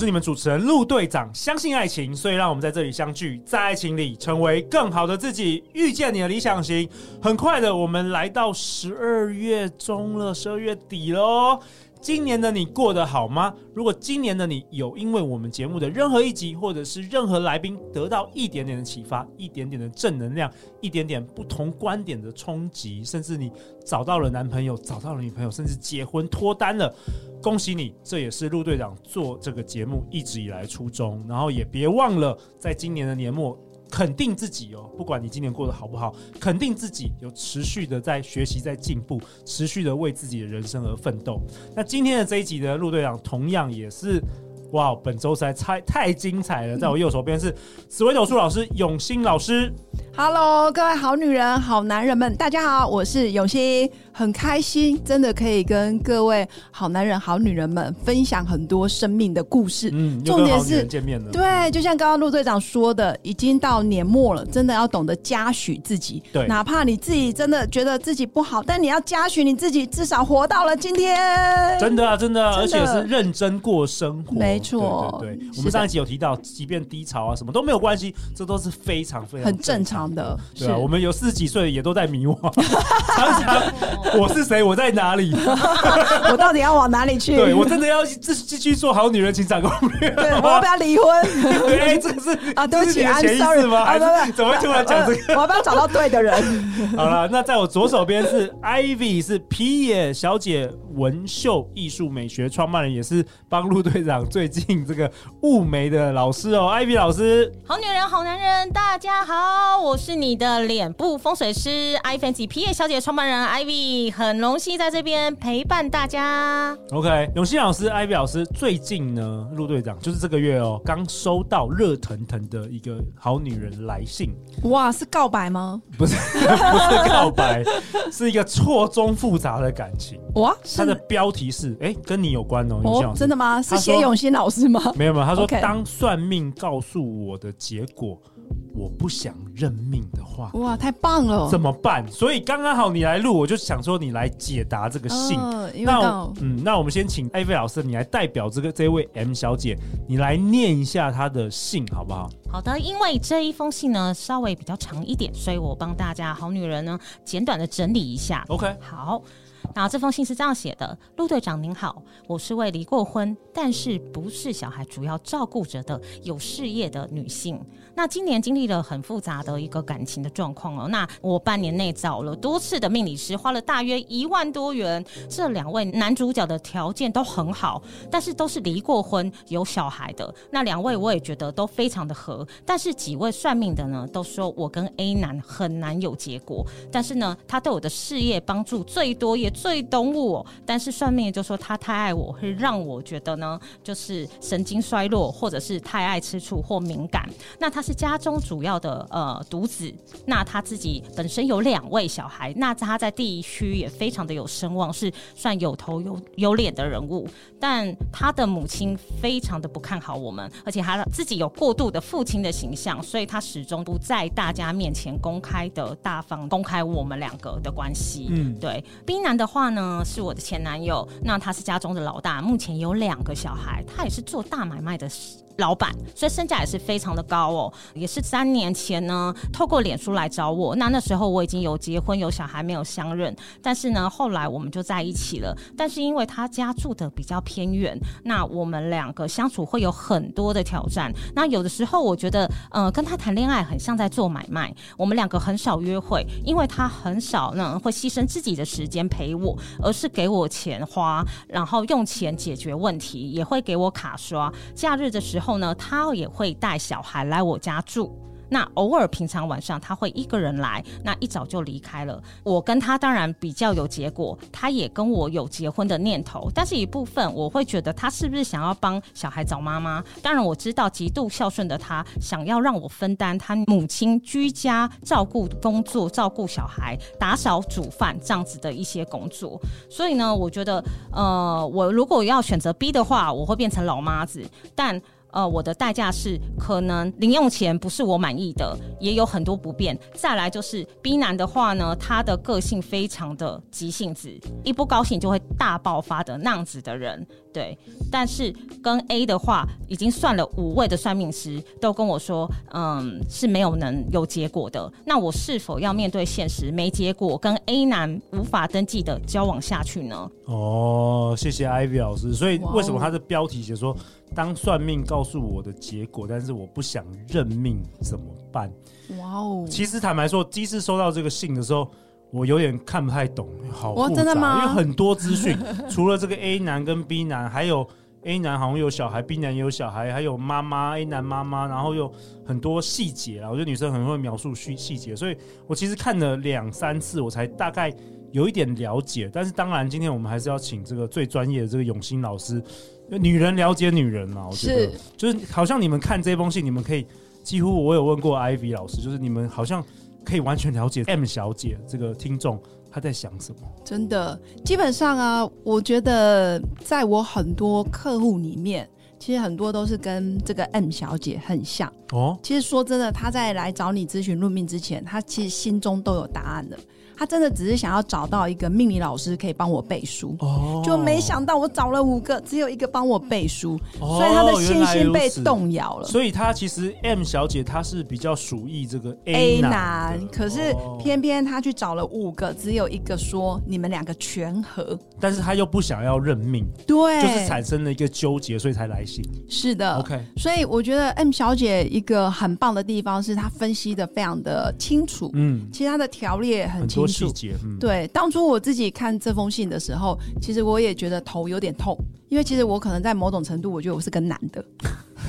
是你们主持人陆队长，相信爱情，所以让我们在这里相聚，在爱情里成为更好的自己，遇见你的理想型。很快的，我们来到十二月中了，十二月底喽。今年的你过得好吗？如果今年的你有因为我们节目的任何一集，或者是任何来宾得到一点点的启发，一点点的正能量，一点点不同观点的冲击，甚至你找到了男朋友，找到了女朋友，甚至结婚脱单了，恭喜你！这也是陆队长做这个节目一直以来初衷。然后也别忘了，在今年的年末。肯定自己哦，不管你今年过得好不好，肯定自己有持续的在学习、在进步，持续的为自己的人生而奋斗。那今天的这一集呢，陆队长同样也是。哇，本周实在太太精彩了！在我右手边是紫薇斗数老师永新老师。Hello，各位好女人、好男人们，大家好，我是永新，很开心，真的可以跟各位好男人、好女人们分享很多生命的故事。嗯，重点是见面了。对，就像刚刚陆队长说的，已经到年末了，真的要懂得嘉许自己。对，哪怕你自己真的觉得自己不好，但你要嘉许你自己，至少活到了今天。真的啊，真的，而且是认真过生活。没错，对，我们上一集有提到，即便低潮啊什么都没有关系，这都是非常非常很正常的。对啊，我们有四十几岁也都在迷惘，常常 我是谁，我在哪里，我到底要往哪里去？对，我真的要继继续做好女人情场攻略？对，我要不要离婚？对，哎，这个是啊，对不起，I'm sorry 吗？啊，对，怎么会突然讲这个？我要不要找到对的人？好了，那在我左手边是 Ivy，是皮野小姐文绣艺术美学创办人，也是帮陆队长最近这个雾眉的老师哦，Ivy 老师。好女人，好男人，大家好，我是你的脸部风水师 iFancy 皮野小姐创办人 Ivy，很荣幸在这边陪伴大家。OK，永新老师，Ivy 老师，最近呢，陆队长就是这个月哦，刚收到热腾腾的一个好女人来信。哇，是告白吗？不是，不是告白，是一个错综复杂的感情。哇，它的标题是哎、欸，跟你有关哦，永新老师。真的吗？是写永新老师吗？没有没有，他说当算命告诉我的结果。我不想认命的话，哇，太棒了！怎么办？所以刚刚好你来录，我就想说你来解答这个信。呃、那嗯，那我们先请艾菲老师，你来代表这个这位 M 小姐，你来念一下她的信好不好？好的，因为这一封信呢稍微比较长一点，所以我帮大家好女人呢简短的整理一下。OK，好。那这封信是这样写的：陆队长您好，我是位离过婚，但是不是小孩主要照顾着的有事业的女性。那今年经历了很复杂的一个感情的状况哦。那我半年内找了多次的命理师，花了大约一万多元。这两位男主角的条件都很好，但是都是离过婚有小孩的。那两位我也觉得都非常的合，但是几位算命的呢都说我跟 A 男很难有结果。但是呢，他对我的事业帮助最多，也最懂我。但是算命就说他太爱我，会让我觉得呢就是神经衰弱，或者是太爱吃醋或敏感。那他。是家中主要的呃独子，那他自己本身有两位小孩，那他在地区也非常的有声望，是算有头有有脸的人物。但他的母亲非常的不看好我们，而且他自己有过度的父亲的形象，所以他始终不在大家面前公开的大方公开我们两个的关系。嗯，对。冰男的话呢，是我的前男友，那他是家中的老大，目前有两个小孩，他也是做大买卖的。老板，所以身价也是非常的高哦，也是三年前呢，透过脸书来找我。那那时候我已经有结婚有小孩，没有相认。但是呢，后来我们就在一起了。但是因为他家住的比较偏远，那我们两个相处会有很多的挑战。那有的时候我觉得，呃，跟他谈恋爱很像在做买卖。我们两个很少约会，因为他很少呢会牺牲自己的时间陪我，而是给我钱花，然后用钱解决问题，也会给我卡刷。假日的时候。后呢，他也会带小孩来我家住。那偶尔平常晚上他会一个人来，那一早就离开了。我跟他当然比较有结果，他也跟我有结婚的念头，但是一部分我会觉得他是不是想要帮小孩找妈妈？当然我知道极度孝顺的他想要让我分担他母亲居家照顾工作、照顾小孩、打扫煮饭这样子的一些工作，所以呢，我觉得呃，我如果要选择 B 的话，我会变成老妈子，但。呃，我的代价是可能零用钱不是我满意的，也有很多不便。再来就是 B 男的话呢，他的个性非常的急性子，一不高兴就会大爆发的那样子的人。对，但是跟 A 的话，已经算了五位的算命师都跟我说，嗯，是没有能有结果的。那我是否要面对现实，没结果，跟 A 男无法登记的交往下去呢？哦，谢谢 Ivy 老师。所以为什么他的标题写说？当算命告诉我的结果，但是我不想认命，怎么办？哇哦！其实坦白说，第一次收到这个信的时候，我有点看不太懂，好复杂，真的吗？因为很多资讯，除了这个 A 男跟 B 男，还有 A 男好像有小孩，B 男也有小孩，还有妈妈 A 男妈妈，然后有很多细节啊。我觉得女生很会描述细细节，所以我其实看了两三次，我才大概有一点了解。但是当然，今天我们还是要请这个最专业的这个永新老师。女人了解女人嘛？我觉得是就是好像你们看这封信，你们可以几乎我有问过 Ivy 老师，就是你们好像可以完全了解 M 小姐这个听众她在想什么。真的，基本上啊，我觉得在我很多客户里面，其实很多都是跟这个 M 小姐很像。哦。其实说真的，她在来找你咨询论命之前，她其实心中都有答案的。她真的只是想要找到一个命理老师可以帮我背书，哦，就没想到我找了五个，只有一个帮我背书，哦，所以她的信心被动摇了。所以她其实 M 小姐她是比较属意这个 A 男，A 男，可是偏偏她去找了五个，只有一个说你们两个全合，但是她又不想要认命，对，就是产生了一个纠结，所以才来信。是的，OK。所以我觉得 M 小姐一个很棒的地方是她分析的非常的清楚，嗯，其实她的条列也很清楚。细节，嗯，对，当初我自己看这封信的时候，其实我也觉得头有点痛，因为其实我可能在某种程度，我觉得我是个男的，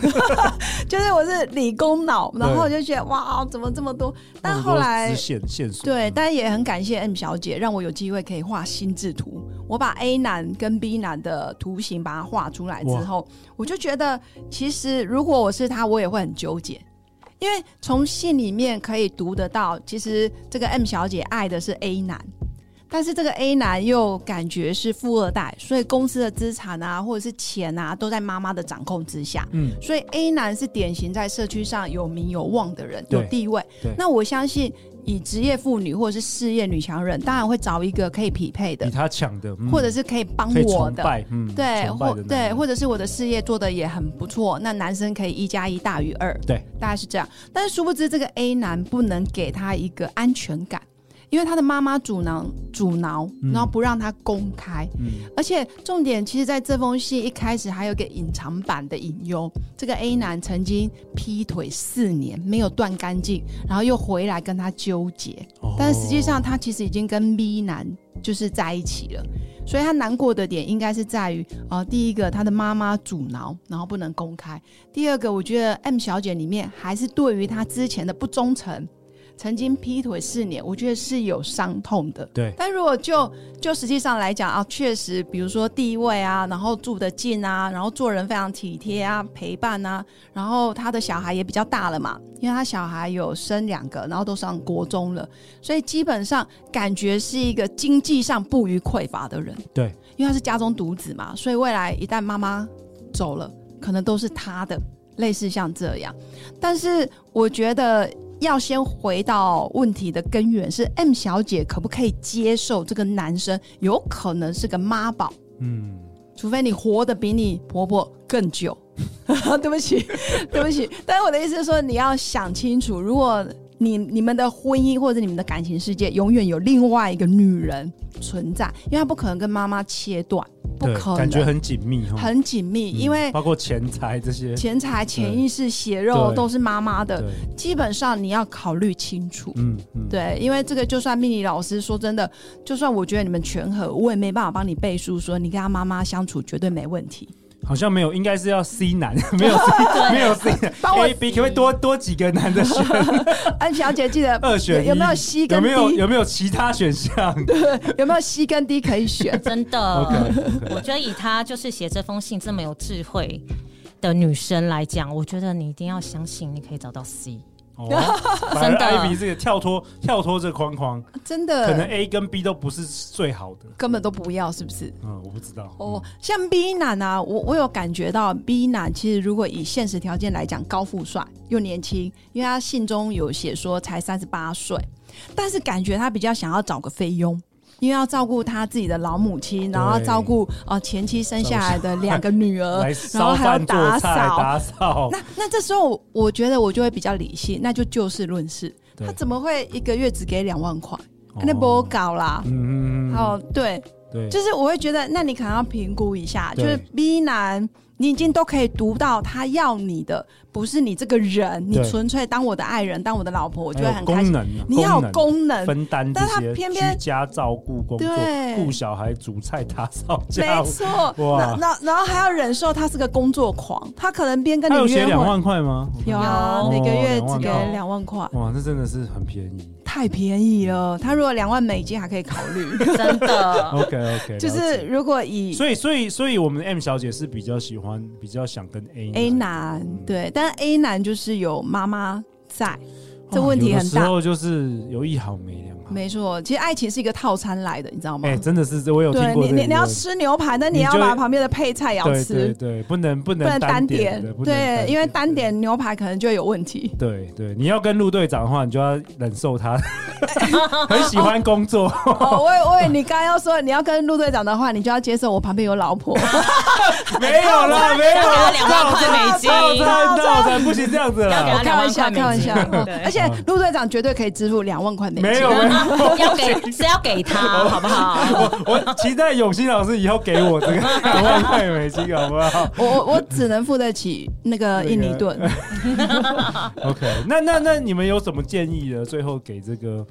就是我是理工脑，然后我就觉得哇，怎么这么多？但后来线线索，对，但也很感谢 M 小姐，让我有机会可以画心智图。我把 A 男跟 B 男的图形把它画出来之后，我就觉得，其实如果我是他，我也会很纠结。因为从信里面可以读得到，其实这个 M 小姐爱的是 A 男，但是这个 A 男又感觉是富二代，所以公司的资产啊或者是钱啊都在妈妈的掌控之下。嗯，所以 A 男是典型在社区上有名有望的人，有地位。对，那我相信。以职业妇女或者是事业女强人，当然会找一个可以匹配的，比她强的，嗯、或者是可以帮我的，嗯、对，或对，或者是我的事业做的也很不错，那男生可以一加一大于二，对，大概是这样。但是殊不知，这个 A 男不能给他一个安全感。因为他的妈妈阻挠阻挠，然后不让他公开，嗯、而且重点其实在这封信一开始还有个隐藏版的隐忧，这个 A 男曾经劈腿四年没有断干净，然后又回来跟他纠结，哦、但实际上他其实已经跟 B 男就是在一起了，所以他难过的点应该是在于，呃，第一个他的妈妈阻挠，然后不能公开；第二个，我觉得 M 小姐里面还是对于他之前的不忠诚。曾经劈腿四年，我觉得是有伤痛的。对，但如果就就实际上来讲啊，确实，比如说地位啊，然后住得近啊，然后做人非常体贴啊，陪伴啊，然后他的小孩也比较大了嘛，因为他小孩有生两个，然后都上国中了，所以基本上感觉是一个经济上不虞匮乏的人。对，因为他是家中独子嘛，所以未来一旦妈妈走了，可能都是他的，类似像这样。但是我觉得。要先回到问题的根源，是 M 小姐可不可以接受这个男生有可能是个妈宝？嗯，除非你活得比你婆婆更久。对不起，对不起，但是我的意思是说，你要想清楚，如果你你们的婚姻或者你们的感情世界永远有另外一个女人存在，因为她不可能跟妈妈切断。不可能，感觉很紧密，很紧密，嗯、因为包括钱财这些，钱财、潜意识、血肉都是妈妈的，基本上你要考虑清楚。嗯，嗯对，因为这个就算命理老师说真的，就算我觉得你们全合，我也没办法帮你背书说你跟他妈妈相处绝对没问题。好像没有，应该是要 C 男，没有 C, 没有 C 男，A B 可不可以多多几个男的选 安小姐记得二选，有没有 C 跟 D？有没有有没有其他选项？对，有没有 C 跟 D 可以选？真的，okay. 我觉得以她就是写这封信这么有智慧的女生来讲，我觉得你一定要相信，你可以找到 C。哦，反正 Ivy 这个跳脱跳脱这框框，真的可能 A 跟 B 都不是最好的，根本都不要，是不是？嗯，我不知道。哦，像 B 男啊，我我有感觉到 B 男其实如果以现实条件来讲，高富帅又年轻，因为他信中有写说才三十八岁，但是感觉他比较想要找个菲佣。因为要照顾他自己的老母亲，然后照顾呃前妻生下来的两个女儿，然后还要打扫打扫。那那这时候我觉得我就会比较理性，那就就事论事。他怎么会一个月只给两万块？那不搞啦。嗯嗯哦，对对，就是我会觉得，那你可能要评估一下，就是 B 男，你已经都可以读到他要你的。不是你这个人，你纯粹当我的爱人，当我的老婆，我就会很开心。你要有功能分担，但他偏偏居家照顾工作，顾小孩、煮菜、打扫家务，没错。哇，那然后还要忍受他是个工作狂，他可能边跟你约两万块吗？有啊，每个月只给两万块。哇，这真的是很便宜，太便宜了。他如果两万美金还可以考虑，真的。OK OK，就是如果以所以所以所以我们 M 小姐是比较喜欢，比较想跟 A A 男对，但。但 A 男就是有妈妈在，这问题很大。有时候就是有一好没两。没错，其实爱情是一个套餐来的，你知道吗？哎，真的是，我有听过。你你你要吃牛排，那你要把旁边的配菜也要吃。对对，不能不能不能单点。对，因为单点牛排可能就有问题。对对，你要跟陆队长的话，你就要忍受他 很喜欢工作。哦，我我你刚刚要说你要跟陆队长的话，你就要接受我旁边有老婆。没有了，没有了，两万块美金，套餐不行这样子了。开玩笑，开玩笑。而且陆队长绝对可以支付两万块美金。没有。要给是要给他，好不好？我我期待永新老师以后给我这个 两万块美金，好不好？我我只能付得起那个印尼盾。OK，那那那你们有什么建议呢？最后给这个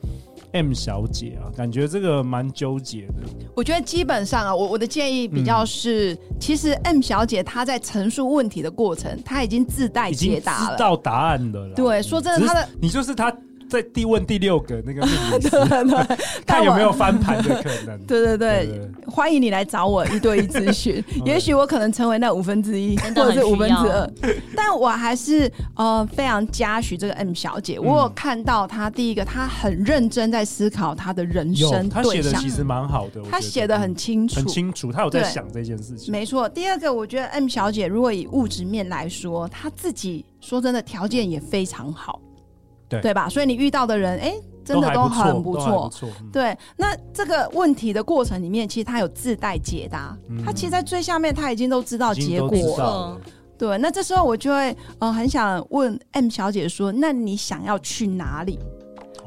M 小姐啊，感觉这个蛮纠结的。我觉得基本上啊，我我的建议比较是，嗯、其实 M 小姐她在陈述问题的过程，她已经自带解答了，知道答案的了。对，说真的，她的你就是她。在递问第六个那个命题，对对对，看有没有翻盘的可能。对对对，欢迎你来找我一对一咨询，也许我可能成为那五分之一，或者是五分之二。但我还是呃非常嘉许这个 M 小姐，我有看到她第一个，她很认真在思考她的人生她写的其实蛮好的，她写的很清楚，很清楚，她有在想这件事情。没错，第二个，我觉得 M 小姐如果以物质面来说，她自己说真的条件也非常好。对，对吧？所以你遇到的人，哎，真的都很不错。不错嗯、对，那这个问题的过程里面，其实他有自带解答。嗯、他其实，在最下面他已经都知道结果了。了对，那这时候我就会，呃，很想问 M 小姐说：“那你想要去哪里？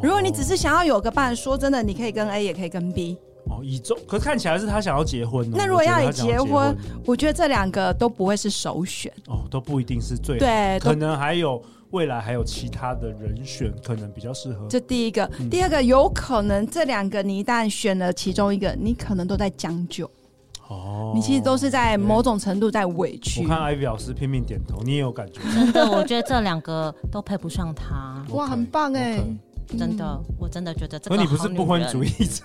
如果你只是想要有个伴，说真的，你可以跟 A，也可以跟 B。哦，以中，可是看起来是他想要结婚。那如果要以结婚，我觉，得这两个都不会是首选。哦，都不一定是最好。对，可能还有。未来还有其他的人选，可能比较适合。这第一个，嗯、第二个，有可能这两个你一旦选了其中一个，你可能都在将就。哦，你其实都是在某种程度在委屈。我看 Ivy 老师拼命点头，你也有感觉？真的，我觉得这两个都配不上他。哇，很棒哎。Okay. 真的，我真的觉得这个。可你不是不婚主义者，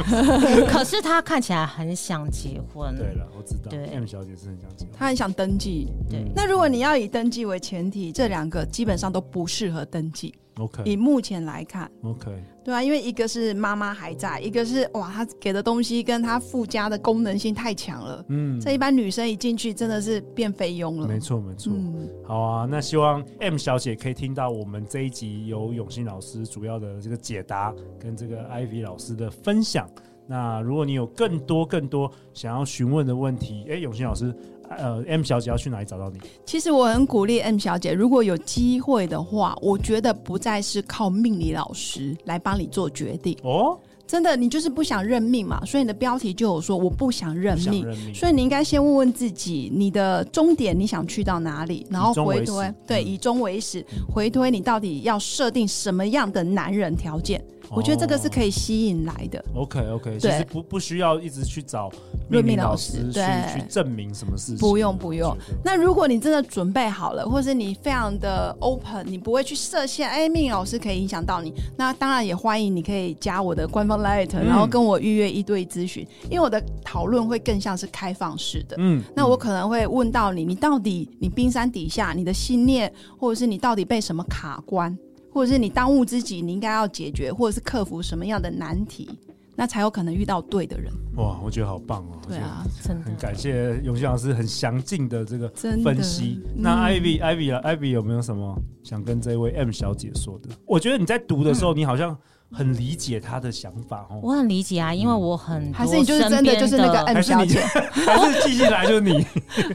可是他看起来很想结婚。对了，我知道。对，M 小姐是很想结婚，她很想登记。对，那如果你要以登记为前提，这两个基本上都不适合登记。OK，以目前来看，OK，对啊，因为一个是妈妈还在，一个是哇，他给的东西跟他附加的功能性太强了，嗯，这一般女生一进去真的是变菲佣了。没错，没错，嗯，好啊，那希望 M 小姐可以听到我们这一集由永新老师主要的这个解答跟这个 Ivy 老师的分享。那如果你有更多更多想要询问的问题，哎，永新老师。呃，M 小姐要去哪里找到你？其实我很鼓励 M 小姐，如果有机会的话，我觉得不再是靠命理老师来帮你做决定哦。真的，你就是不想认命嘛？所以你的标题就有说我不想认命，认命，所以你应该先问问自己，你的终点你想去到哪里，然后回推，对，以终为始，回推你到底要设定什么样的男人条件。我觉得这个是可以吸引来的。OK OK，其实不不需要一直去找论命老师，去，去证明什么事情？不用不用。那如果你真的准备好了，或是你非常的 open，你不会去设限，哎，命理老师可以影响到你，那当然也欢迎你可以加我的官方 Line，然后跟我预约一对一咨询，因为我的讨论会更像是开放式的。嗯，那我可能会问到你，你到底你冰山底下你的信念，或者是你到底被什么卡关，或者是你当务之急你应该要解决，或者是克服什么样的难题。那才有可能遇到对的人。哇，我觉得好棒哦！对啊，真的很感谢永新老师很详尽的这个分析。那 Ivy，Ivy，Ivy 有没有什么想跟这位 M 小姐说的？我觉得你在读的时候，你好像。很理解他的想法哦，我很理解啊，因为我很还是你就是真的就是那个 M 小姐，还是继续来就是你，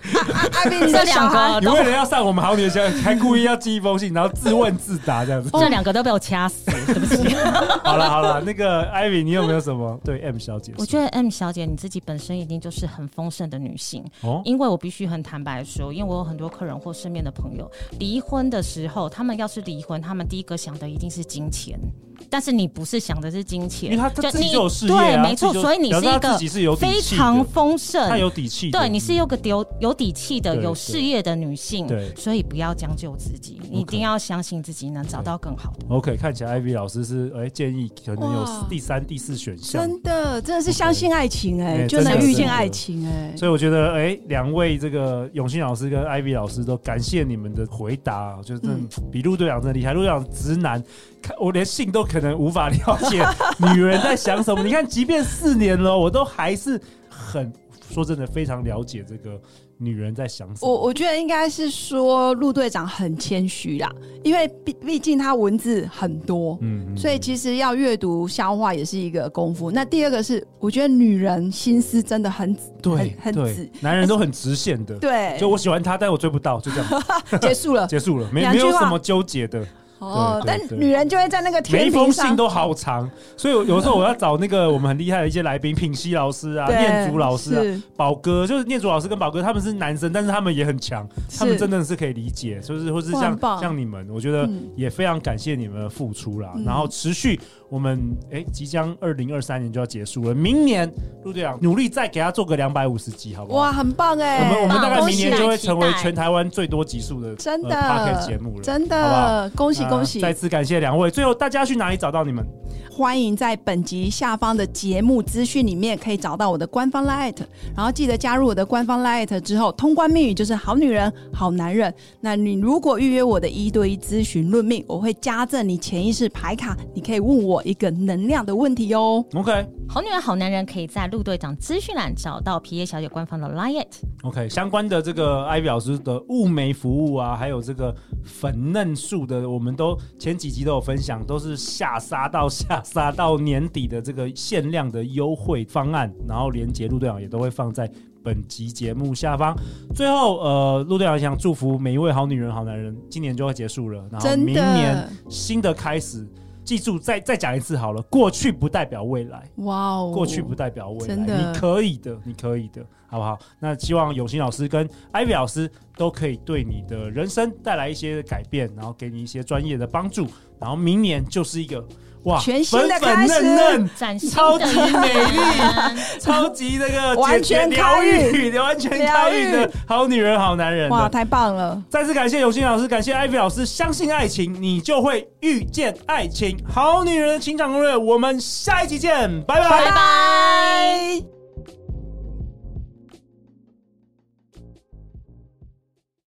这两个你为了要上我们好女人，还故意要寄一封信，然后自问自答这样子，这两个都被我掐死，对不起。好了好了，那个艾米你有没有什么？对 M 小姐？我觉得 M 小姐你自己本身一定就是很丰盛的女性。哦，因为我必须很坦白说，因为我有很多客人或身边的朋友离婚的时候，他们要是离婚，他们第一个想的一定是金钱。但是你不是想的是金钱，因为他他自己有事业，对，没错，所以你是一个非常丰盛，他有底气，对，你是有个有有底气的、有事业的女性，对，所以不要将就自己，你一定要相信自己能找到更好的。OK，看起来 Ivy 老师是哎建议可能有第三、第四选项，真的真的是相信爱情哎，就能遇见爱情哎，所以我觉得哎，两位这个永信老师跟 Ivy 老师都感谢你们的回答，就是比陆队长真的厉害，陆队长直男。我连信都可能无法了解女人在想什么。你看，即便四年了，我都还是很说真的非常了解这个女人在想什么。我我觉得应该是说陆队长很谦虚啦，因为毕毕竟他文字很多，嗯，所以其实要阅读消化也是一个功夫。那第二个是，我觉得女人心思真的很对，很直，男人都很直线的，对，就我喜欢他，但我追不到，就这样 结束了，结束了，没没有什么纠结的。哦，但女人就会在那个每一封信都好长，所以 有时候我要找那个我们很厉害的一些来宾，品熙老师啊、念祖老师啊、宝哥，就是念祖老师跟宝哥，他们是男生，但是他们也很强，他们真的是可以理解，就是或是像像你们，我觉得也非常感谢你们的付出啦，然后持续。我们哎，即将二零二三年就要结束了，明年陆队长努力再给他做个两百五十集，好不好？哇，很棒哎！我们我们大概明年就会成为全台湾最多集数的真的节目了，真的，好不好？恭喜恭喜！再次感谢两位。最后，大家去哪里找到你们？欢迎在本集下方的节目资讯里面可以找到我的官方 LINE，然后记得加入我的官方 LINE 之后，通关密语就是好女人、好男人。那你如果预约我的一对一咨询论命，我会加赠你潜意识牌卡，你可以问我一个能量的问题哦。OK，好女人、好男人可以在陆队长资讯栏找到皮耶小姐官方的 LINE。OK，相关的这个 Ivy 老师的雾眉服务啊，还有这个粉嫩素的，我们都前几集都有分享，都是下杀到下杀到年底的这个限量的优惠方案，然后连结陆队长也都会放在本集节目下方。最后，呃，陆队长想祝福每一位好女人、好男人，今年就会结束了，然后明年新的开始。记住，再再讲一次好了。过去不代表未来。哇哦，过去不代表未来。真的，你可以的，你可以的，好不好？那希望永新老师跟艾薇老师都可以对你的人生带来一些改变，然后给你一些专业的帮助。然后明年就是一个。哇，全新的开始，粉粉嫩嫩，超级美丽，超级那个 完全疗愈，完全疗愈的好女人、好男人。哇，太棒了！再次感谢永新老师，感谢 Ivy 老师。相信爱情，你就会遇见爱情。好女人的情场攻略，我们下一集见，拜拜拜拜。